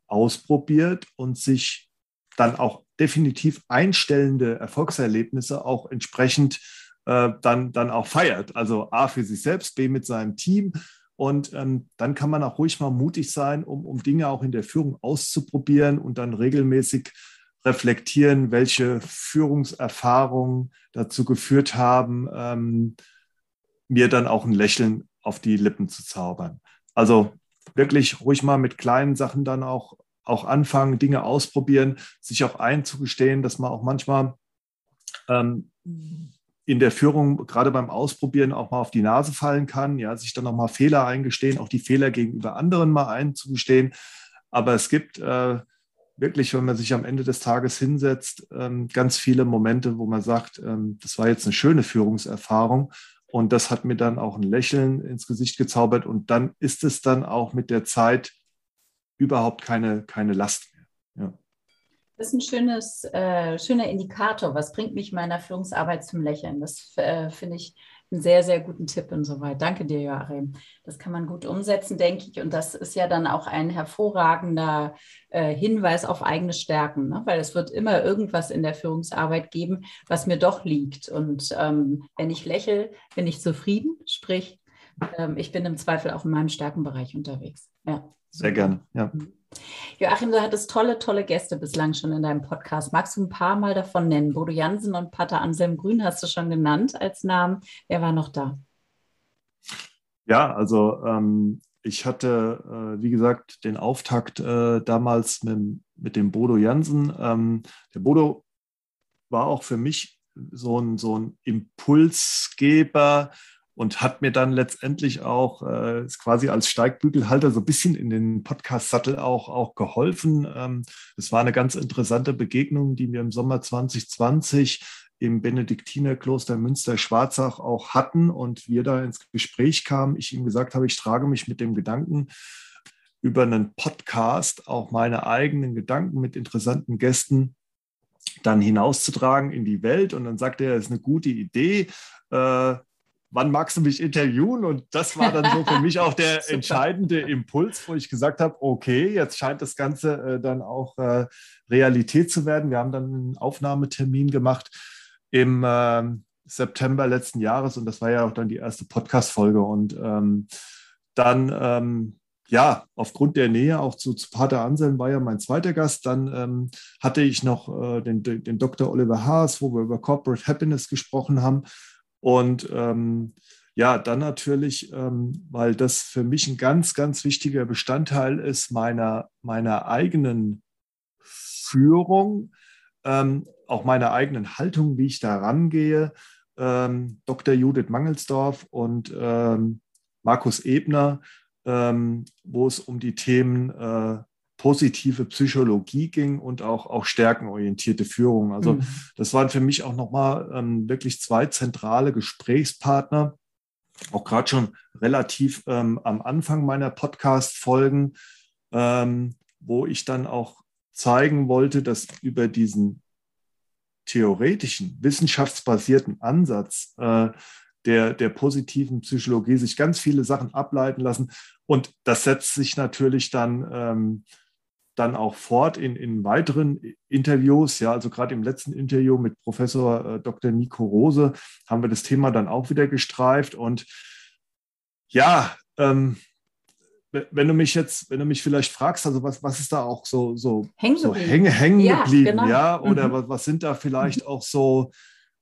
ausprobiert und sich dann auch definitiv einstellende Erfolgserlebnisse auch entsprechend äh, dann, dann auch feiert. Also A für sich selbst, B mit seinem Team und ähm, dann kann man auch ruhig mal mutig sein, um, um Dinge auch in der Führung auszuprobieren und dann regelmäßig reflektieren, welche Führungserfahrungen dazu geführt haben, ähm, mir dann auch ein Lächeln auf die Lippen zu zaubern. Also wirklich ruhig mal mit kleinen Sachen dann auch, auch anfangen, Dinge ausprobieren, sich auch einzugestehen, dass man auch manchmal ähm, in der Führung gerade beim Ausprobieren auch mal auf die Nase fallen kann, ja, sich dann auch mal Fehler eingestehen, auch die Fehler gegenüber anderen mal einzugestehen. Aber es gibt äh, wirklich, wenn man sich am Ende des Tages hinsetzt, ähm, ganz viele Momente, wo man sagt, ähm, das war jetzt eine schöne Führungserfahrung und das hat mir dann auch ein Lächeln ins Gesicht gezaubert und dann ist es dann auch mit der Zeit überhaupt keine, keine Last mehr. Ja. Das ist ein schönes, äh, schöner Indikator. Was bringt mich meiner Führungsarbeit zum Lächeln? Das äh, finde ich einen sehr, sehr guten Tipp insoweit. Danke dir, Joachim. Das kann man gut umsetzen, denke ich. Und das ist ja dann auch ein hervorragender äh, Hinweis auf eigene Stärken, ne? weil es wird immer irgendwas in der Führungsarbeit geben, was mir doch liegt. Und ähm, wenn ich lächle, bin ich zufrieden. Sprich, ähm, ich bin im Zweifel auch in meinem Stärkenbereich unterwegs. Ja. Sehr gerne, ja. Mhm. Joachim, du hattest tolle, tolle Gäste bislang schon in deinem Podcast. Magst du ein paar Mal davon nennen? Bodo Jansen und Pater Anselm Grün hast du schon genannt als Namen. Wer war noch da? Ja, also ähm, ich hatte, äh, wie gesagt, den Auftakt äh, damals mit, mit, dem Bodo Jansen. Ähm, der Bodo war auch für mich so ein, so ein Impulsgeber und hat mir dann letztendlich auch äh, quasi als Steigbügelhalter so ein bisschen in den Podcast-Sattel auch, auch geholfen. Ähm, es war eine ganz interessante Begegnung, die wir im Sommer 2020 im Benediktinerkloster Münster-Schwarzach auch hatten und wir da ins Gespräch kamen. Ich ihm gesagt habe, ich trage mich mit dem Gedanken, über einen Podcast auch meine eigenen Gedanken mit interessanten Gästen dann hinauszutragen in die Welt. Und dann sagte er, es ist eine gute Idee. Äh, wann magst du mich interviewen? Und das war dann so für mich auch der <laughs> entscheidende Impuls, wo ich gesagt habe, okay, jetzt scheint das Ganze äh, dann auch äh, Realität zu werden. Wir haben dann einen Aufnahmetermin gemacht im äh, September letzten Jahres und das war ja auch dann die erste Podcast-Folge. Und ähm, dann, ähm, ja, aufgrund der Nähe auch zu, zu Pater Anselm war ja mein zweiter Gast. Dann ähm, hatte ich noch äh, den, den Dr. Oliver Haas, wo wir über Corporate Happiness gesprochen haben. Und ähm, ja, dann natürlich, ähm, weil das für mich ein ganz, ganz wichtiger Bestandteil ist meiner, meiner eigenen Führung, ähm, auch meiner eigenen Haltung, wie ich da rangehe. Ähm, Dr. Judith Mangelsdorf und ähm, Markus Ebner, ähm, wo es um die Themen äh, positive Psychologie ging und auch, auch stärkenorientierte Führung. Also mhm. das waren für mich auch nochmal ähm, wirklich zwei zentrale Gesprächspartner, auch gerade schon relativ ähm, am Anfang meiner Podcast-Folgen, ähm, wo ich dann auch zeigen wollte, dass über diesen theoretischen, wissenschaftsbasierten Ansatz äh, der, der positiven Psychologie sich ganz viele Sachen ableiten lassen. Und das setzt sich natürlich dann, ähm, dann auch fort in, in weiteren Interviews. Ja, also gerade im letzten Interview mit Professor äh, Dr. Nico Rose haben wir das Thema dann auch wieder gestreift. Und ja, ähm, wenn du mich jetzt, wenn du mich vielleicht fragst, also was, was ist da auch so, so, hängen so hängen, hängen ja, geblieben, genau. ja? Oder mhm. was, was sind da vielleicht auch so,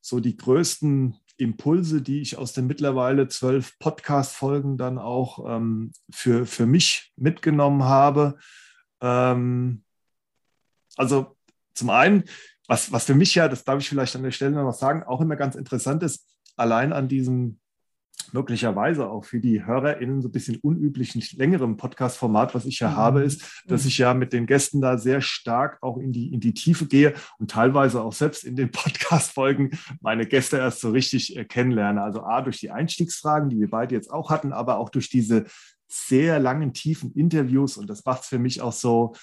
so die größten Impulse, die ich aus den mittlerweile zwölf Podcast-Folgen dann auch ähm, für, für mich mitgenommen habe? Ähm, also zum einen, was, was für mich ja, das darf ich vielleicht an der Stelle noch sagen, auch immer ganz interessant ist, allein an diesem möglicherweise auch für die HörerInnen so ein bisschen unüblichen, längeren Podcast-Format, was ich ja mhm. habe, ist, dass mhm. ich ja mit den Gästen da sehr stark auch in die, in die Tiefe gehe und teilweise auch selbst in den <laughs> Podcast-Folgen meine Gäste erst so richtig äh, kennenlerne. Also A, durch die Einstiegsfragen, die wir beide jetzt auch hatten, aber auch durch diese sehr langen, tiefen Interviews und das macht es für mich auch so,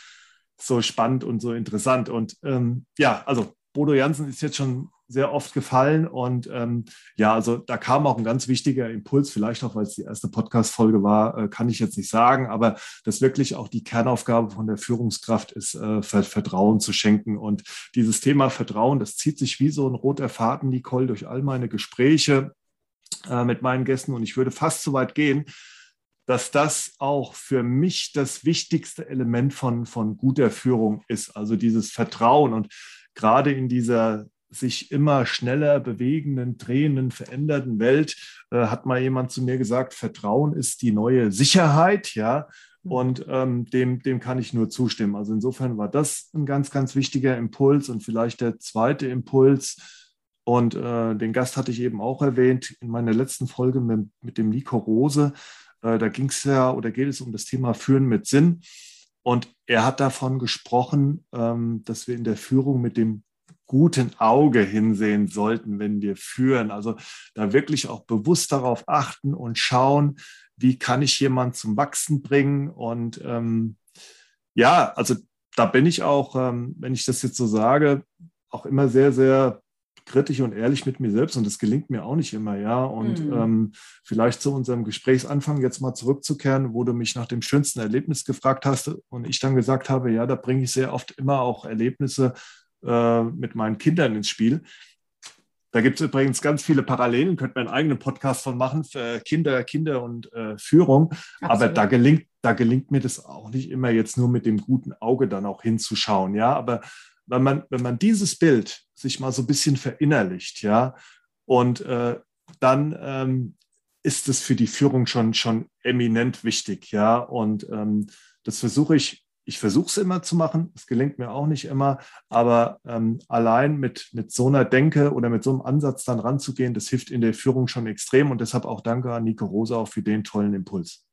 so spannend und so interessant. Und ähm, ja, also Bodo Jansen ist jetzt schon sehr oft gefallen. Und ähm, ja, also da kam auch ein ganz wichtiger Impuls, vielleicht auch, weil es die erste Podcast-Folge war, äh, kann ich jetzt nicht sagen, aber dass wirklich auch die Kernaufgabe von der Führungskraft ist, äh, Vertrauen zu schenken. Und dieses Thema Vertrauen, das zieht sich wie so ein roter Faden, Nicole, durch all meine Gespräche äh, mit meinen Gästen. Und ich würde fast so weit gehen, dass das auch für mich das wichtigste Element von, von guter Führung ist. Also dieses Vertrauen. Und gerade in dieser sich immer schneller bewegenden, drehenden, veränderten Welt äh, hat mal jemand zu mir gesagt, Vertrauen ist die neue Sicherheit, ja. Mhm. Und ähm, dem, dem kann ich nur zustimmen. Also insofern war das ein ganz, ganz wichtiger Impuls und vielleicht der zweite Impuls. Und äh, den Gast hatte ich eben auch erwähnt in meiner letzten Folge mit, mit dem Nico Rose. Äh, da ging es ja oder geht es um das Thema Führen mit Sinn. Und er hat davon gesprochen, ähm, dass wir in der Führung mit dem guten Auge hinsehen sollten, wenn wir führen. Also da wirklich auch bewusst darauf achten und schauen, wie kann ich jemanden zum Wachsen bringen. Und ähm, ja, also da bin ich auch, ähm, wenn ich das jetzt so sage, auch immer sehr, sehr kritisch und ehrlich mit mir selbst und das gelingt mir auch nicht immer, ja. Und mhm. ähm, vielleicht zu unserem Gesprächsanfang jetzt mal zurückzukehren, wo du mich nach dem schönsten Erlebnis gefragt hast und ich dann gesagt habe, ja, da bringe ich sehr oft immer auch Erlebnisse äh, mit meinen Kindern ins Spiel. Da gibt es übrigens ganz viele Parallelen, könnte man einen eigenen Podcast von machen für Kinder, Kinder und äh, Führung. Absolut. Aber da gelingt, da gelingt mir das auch nicht immer jetzt nur mit dem guten Auge dann auch hinzuschauen. Ja, aber wenn man, wenn man dieses Bild sich mal so ein bisschen verinnerlicht, ja, und äh, dann ähm, ist es für die Führung schon, schon eminent wichtig, ja. Und ähm, das versuche ich ich versuche es immer zu machen, es gelingt mir auch nicht immer, aber ähm, allein mit, mit so einer Denke oder mit so einem Ansatz dann ranzugehen, das hilft in der Führung schon extrem und deshalb auch danke an Nico Rosa auch für den tollen Impuls.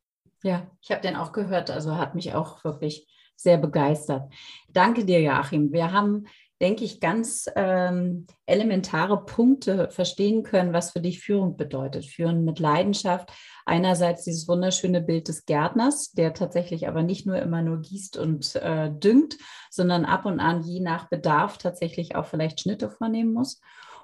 Ja, ich habe den auch gehört, also hat mich auch wirklich sehr begeistert. Danke dir, Joachim. Wir haben denke ich, ganz ähm, elementare Punkte verstehen können, was für dich Führung bedeutet. Führen mit Leidenschaft. Einerseits dieses wunderschöne Bild des Gärtners, der tatsächlich aber nicht nur immer nur gießt und äh, düngt, sondern ab und an je nach Bedarf tatsächlich auch vielleicht Schnitte vornehmen muss.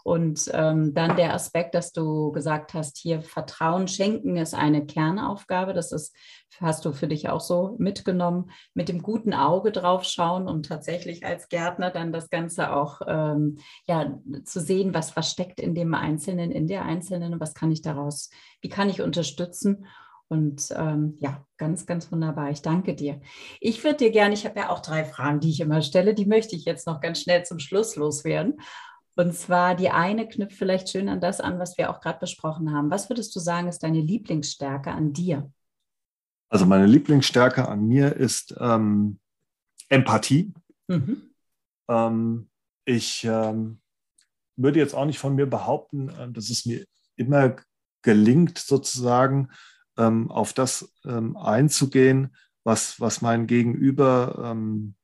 Und ähm, dann der Aspekt, dass du gesagt hast, hier Vertrauen schenken ist eine Kernaufgabe. Das ist, hast du für dich auch so mitgenommen, mit dem guten Auge drauf schauen und tatsächlich als Gärtner dann das Ganze auch ähm, ja, zu sehen, was, was steckt in dem Einzelnen, in der Einzelnen und was kann ich daraus, wie kann ich unterstützen. Und ähm, ja, ganz, ganz wunderbar. Ich danke dir. Ich würde dir gerne, ich habe ja auch drei Fragen, die ich immer stelle, die möchte ich jetzt noch ganz schnell zum Schluss loswerden. Und zwar die eine knüpft vielleicht schön an das an, was wir auch gerade besprochen haben. Was würdest du sagen, ist deine Lieblingsstärke an dir? Also meine Lieblingsstärke an mir ist ähm, Empathie. Mhm. Ähm, ich ähm, würde jetzt auch nicht von mir behaupten, äh, dass es mir immer gelingt, sozusagen ähm, auf das ähm, einzugehen, was, was mein Gegenüber ähm,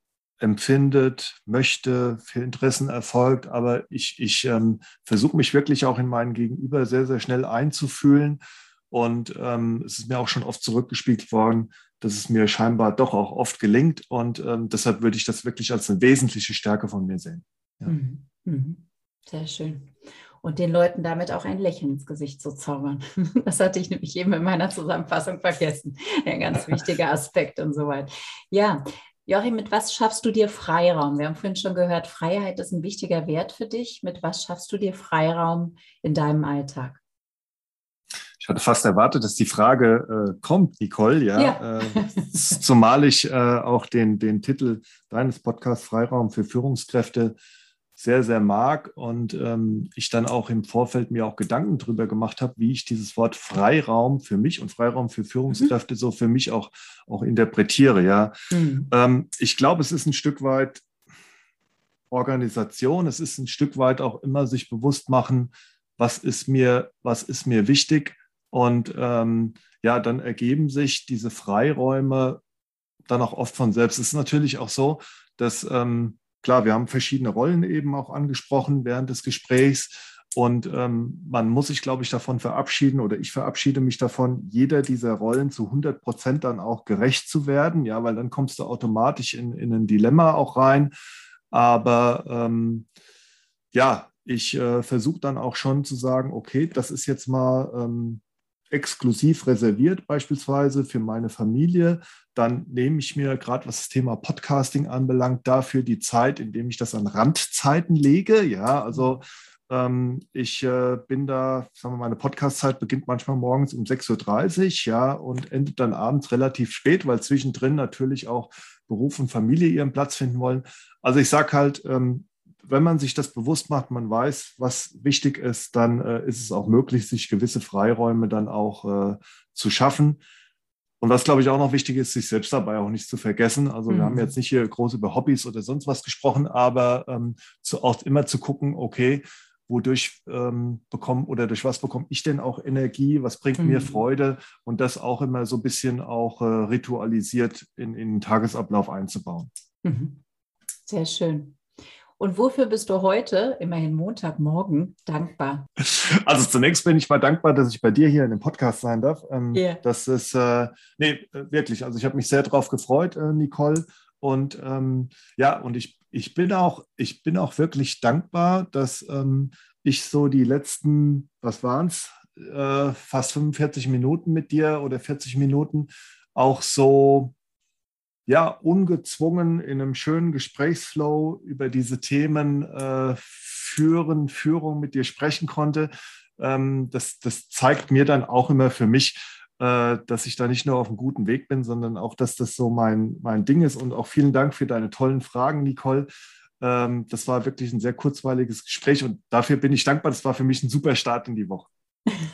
empfindet, möchte, für Interessen erfolgt. Aber ich, ich ähm, versuche mich wirklich auch in meinen Gegenüber sehr, sehr schnell einzufühlen. Und ähm, es ist mir auch schon oft zurückgespielt worden, dass es mir scheinbar doch auch oft gelingt. Und ähm, deshalb würde ich das wirklich als eine wesentliche Stärke von mir sehen. Ja. Mhm. Mhm. Sehr schön. und den Leuten damit auch ein Lächeln ins Gesicht zu zaubern. <laughs> Das hatte ich nämlich eben in meiner Zusammenfassung vergessen. Ein ganz wichtiger Aspekt und so weiter. Ja, Joachim, mit was schaffst du dir Freiraum? Wir haben vorhin schon gehört, Freiheit ist ein wichtiger Wert für dich. Mit was schaffst du dir Freiraum in deinem Alltag? Ich hatte fast erwartet, dass die Frage äh, kommt, Nicole, ja. ja. Äh, zumal ich äh, auch den, den Titel deines Podcasts Freiraum für Führungskräfte sehr, sehr mag und ähm, ich dann auch im Vorfeld mir auch Gedanken darüber gemacht habe, wie ich dieses Wort Freiraum für mich und Freiraum für Führungskräfte mhm. so für mich auch, auch interpretiere. Ja. Mhm. Ähm, ich glaube, es ist ein Stück weit Organisation, es ist ein Stück weit auch immer sich bewusst machen, was ist mir, was ist mir wichtig und ähm, ja, dann ergeben sich diese Freiräume dann auch oft von selbst. Es ist natürlich auch so, dass, ähm, klar, wir haben verschiedene Rollen eben auch angesprochen während des Gesprächs. Und ähm, man muss sich, glaube ich, davon verabschieden oder ich verabschiede mich davon, jeder dieser Rollen zu 100 Prozent dann auch gerecht zu werden. Ja, weil dann kommst du automatisch in, in ein Dilemma auch rein. Aber ähm, ja, ich äh, versuche dann auch schon zu sagen, okay, das ist jetzt mal ähm, exklusiv reserviert, beispielsweise für meine Familie, dann nehme ich mir gerade was das Thema Podcasting anbelangt, dafür die Zeit, indem ich das an Randzeiten lege. Ja, also ähm, ich äh, bin da, sagen wir, meine Podcastzeit beginnt manchmal morgens um 6.30 Uhr, ja, und endet dann abends relativ spät, weil zwischendrin natürlich auch Beruf und Familie ihren Platz finden wollen. Also ich sage halt, ähm, wenn man sich das bewusst macht, man weiß, was wichtig ist, dann äh, ist es auch möglich, sich gewisse Freiräume dann auch äh, zu schaffen. Und was, glaube ich, auch noch wichtig ist, sich selbst dabei auch nicht zu vergessen. Also mhm. wir haben mhm. jetzt nicht hier groß über Hobbys oder sonst was gesprochen, aber ähm, zu, auch immer zu gucken, okay, wodurch ähm, bekomme oder durch was bekomme ich denn auch Energie, was bringt mhm. mir Freude und das auch immer so ein bisschen auch äh, ritualisiert in, in den Tagesablauf einzubauen. Mhm. Sehr schön. Und wofür bist du heute, immerhin Montagmorgen, dankbar? <laughs> Also zunächst bin ich mal dankbar, dass ich bei dir hier in dem Podcast sein darf. Ähm, yeah. Das ist, äh, nee, wirklich, also ich habe mich sehr darauf gefreut, äh, Nicole. Und ähm, ja, und ich, ich, bin auch, ich bin auch wirklich dankbar, dass ähm, ich so die letzten, was waren es, äh, fast 45 Minuten mit dir oder 40 Minuten auch so ja, ungezwungen in einem schönen Gesprächsflow über diese Themen äh, führen, Führung mit dir sprechen konnte. Ähm, das, das zeigt mir dann auch immer für mich, äh, dass ich da nicht nur auf einem guten Weg bin, sondern auch, dass das so mein, mein Ding ist. Und auch vielen Dank für deine tollen Fragen, Nicole. Ähm, das war wirklich ein sehr kurzweiliges Gespräch und dafür bin ich dankbar. Das war für mich ein super Start in die Woche.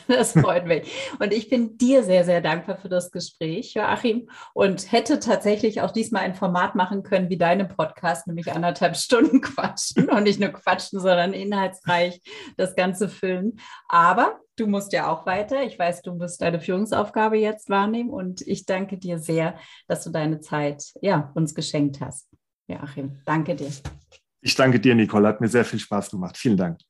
<laughs> Das freut mich. Und ich bin dir sehr, sehr dankbar für das Gespräch, Joachim. Und hätte tatsächlich auch diesmal ein Format machen können wie deine Podcast, nämlich anderthalb <laughs> Stunden quatschen und nicht nur quatschen, sondern inhaltsreich das Ganze füllen. Aber du musst ja auch weiter. Ich weiß, du musst deine Führungsaufgabe jetzt wahrnehmen. Und ich danke dir sehr, dass du deine Zeit ja, uns geschenkt hast. Joachim, danke dir. Ich danke dir, Nicole. Hat mir sehr viel Spaß gemacht. Vielen Dank.